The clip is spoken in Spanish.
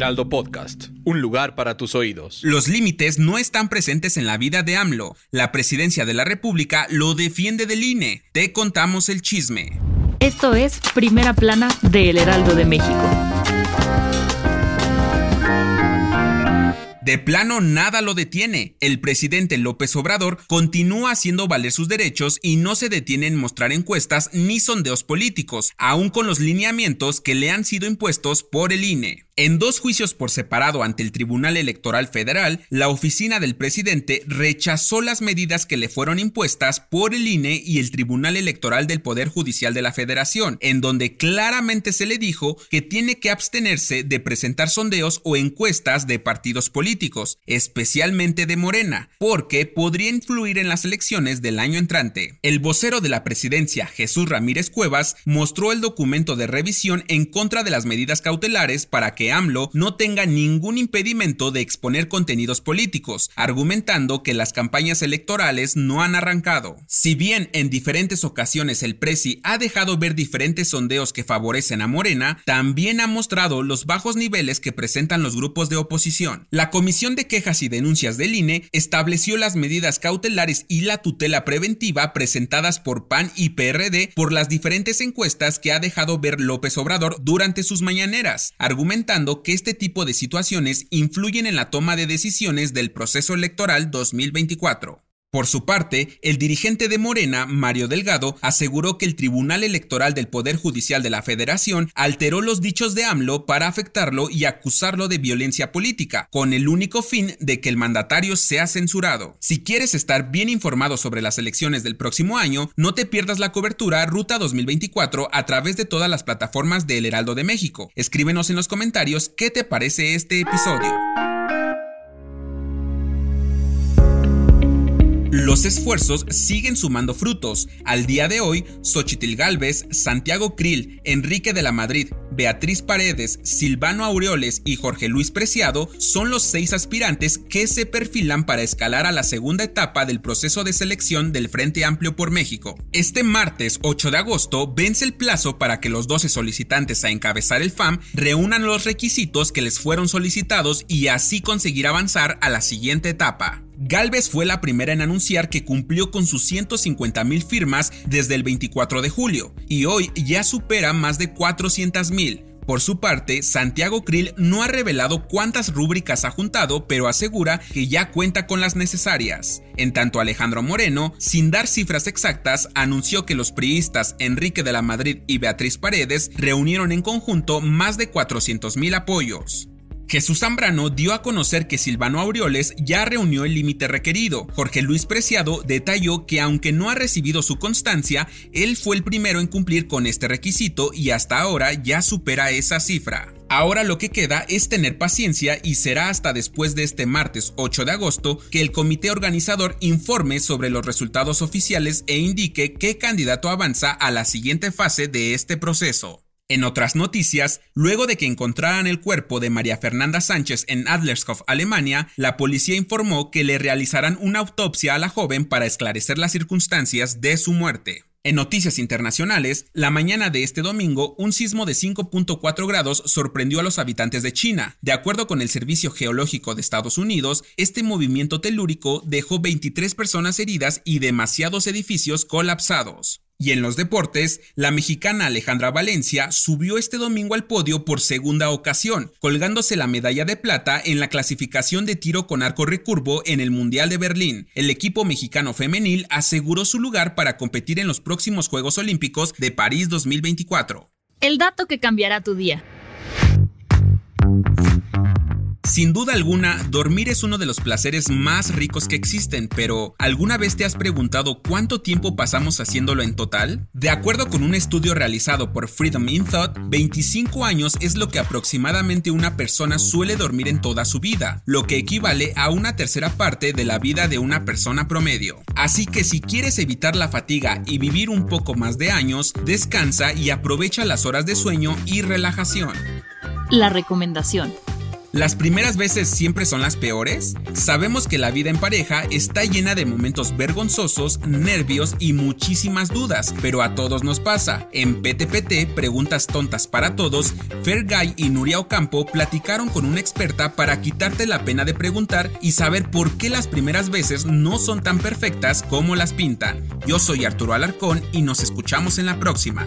Heraldo Podcast, un lugar para tus oídos. Los límites no están presentes en la vida de AMLO. La presidencia de la República lo defiende del INE. Te contamos el chisme. Esto es Primera Plana de El Heraldo de México. De plano nada lo detiene. El presidente López Obrador continúa haciendo valer sus derechos y no se detiene en mostrar encuestas ni sondeos políticos, aun con los lineamientos que le han sido impuestos por el INE. En dos juicios por separado ante el Tribunal Electoral Federal, la oficina del presidente rechazó las medidas que le fueron impuestas por el INE y el Tribunal Electoral del Poder Judicial de la Federación, en donde claramente se le dijo que tiene que abstenerse de presentar sondeos o encuestas de partidos políticos, especialmente de Morena, porque podría influir en las elecciones del año entrante. El vocero de la presidencia, Jesús Ramírez Cuevas, mostró el documento de revisión en contra de las medidas cautelares para que AMLO no tenga ningún impedimento de exponer contenidos políticos, argumentando que las campañas electorales no han arrancado. Si bien en diferentes ocasiones el Presi ha dejado ver diferentes sondeos que favorecen a Morena, también ha mostrado los bajos niveles que presentan los grupos de oposición. La Comisión de Quejas y Denuncias del INE estableció las medidas cautelares y la tutela preventiva presentadas por PAN y PRD por las diferentes encuestas que ha dejado ver López Obrador durante sus mañaneras, argumentando que este tipo de situaciones influyen en la toma de decisiones del proceso electoral 2024. Por su parte, el dirigente de Morena, Mario Delgado, aseguró que el Tribunal Electoral del Poder Judicial de la Federación alteró los dichos de AMLO para afectarlo y acusarlo de violencia política, con el único fin de que el mandatario sea censurado. Si quieres estar bien informado sobre las elecciones del próximo año, no te pierdas la cobertura Ruta 2024 a través de todas las plataformas de El Heraldo de México. Escríbenos en los comentarios qué te parece este episodio. Los esfuerzos siguen sumando frutos. Al día de hoy, Xochitl Galvez, Santiago Krill, Enrique de la Madrid, Beatriz Paredes, Silvano Aureoles y Jorge Luis Preciado son los seis aspirantes que se perfilan para escalar a la segunda etapa del proceso de selección del Frente Amplio por México. Este martes 8 de agosto vence el plazo para que los 12 solicitantes a encabezar el FAM reúnan los requisitos que les fueron solicitados y así conseguir avanzar a la siguiente etapa. Galvez fue la primera en anunciar que cumplió con sus 150 mil firmas desde el 24 de julio y hoy ya supera más de 400 mil. Por su parte, Santiago Krill no ha revelado cuántas rúbricas ha juntado, pero asegura que ya cuenta con las necesarias. En tanto, Alejandro Moreno, sin dar cifras exactas, anunció que los priistas Enrique de la Madrid y Beatriz Paredes reunieron en conjunto más de 400 mil apoyos. Jesús Zambrano dio a conocer que Silvano Aureoles ya reunió el límite requerido. Jorge Luis Preciado detalló que aunque no ha recibido su constancia, él fue el primero en cumplir con este requisito y hasta ahora ya supera esa cifra. Ahora lo que queda es tener paciencia y será hasta después de este martes 8 de agosto que el comité organizador informe sobre los resultados oficiales e indique qué candidato avanza a la siguiente fase de este proceso. En otras noticias, luego de que encontraran el cuerpo de María Fernanda Sánchez en Adlershof, Alemania, la policía informó que le realizarán una autopsia a la joven para esclarecer las circunstancias de su muerte. En noticias internacionales, la mañana de este domingo, un sismo de 5.4 grados sorprendió a los habitantes de China. De acuerdo con el Servicio Geológico de Estados Unidos, este movimiento telúrico dejó 23 personas heridas y demasiados edificios colapsados. Y en los deportes, la mexicana Alejandra Valencia subió este domingo al podio por segunda ocasión, colgándose la medalla de plata en la clasificación de tiro con arco recurvo en el Mundial de Berlín. El equipo mexicano femenil aseguró su lugar para competir en los próximos Juegos Olímpicos de París 2024. El dato que cambiará tu día. Sin duda alguna, dormir es uno de los placeres más ricos que existen, pero ¿alguna vez te has preguntado cuánto tiempo pasamos haciéndolo en total? De acuerdo con un estudio realizado por Freedom in Thought, 25 años es lo que aproximadamente una persona suele dormir en toda su vida, lo que equivale a una tercera parte de la vida de una persona promedio. Así que si quieres evitar la fatiga y vivir un poco más de años, descansa y aprovecha las horas de sueño y relajación. La recomendación. ¿Las primeras veces siempre son las peores? Sabemos que la vida en pareja está llena de momentos vergonzosos, nervios y muchísimas dudas, pero a todos nos pasa. En PTPT, Preguntas Tontas para Todos, Fergay y Nuria Ocampo platicaron con una experta para quitarte la pena de preguntar y saber por qué las primeras veces no son tan perfectas como las pintan. Yo soy Arturo Alarcón y nos escuchamos en la próxima.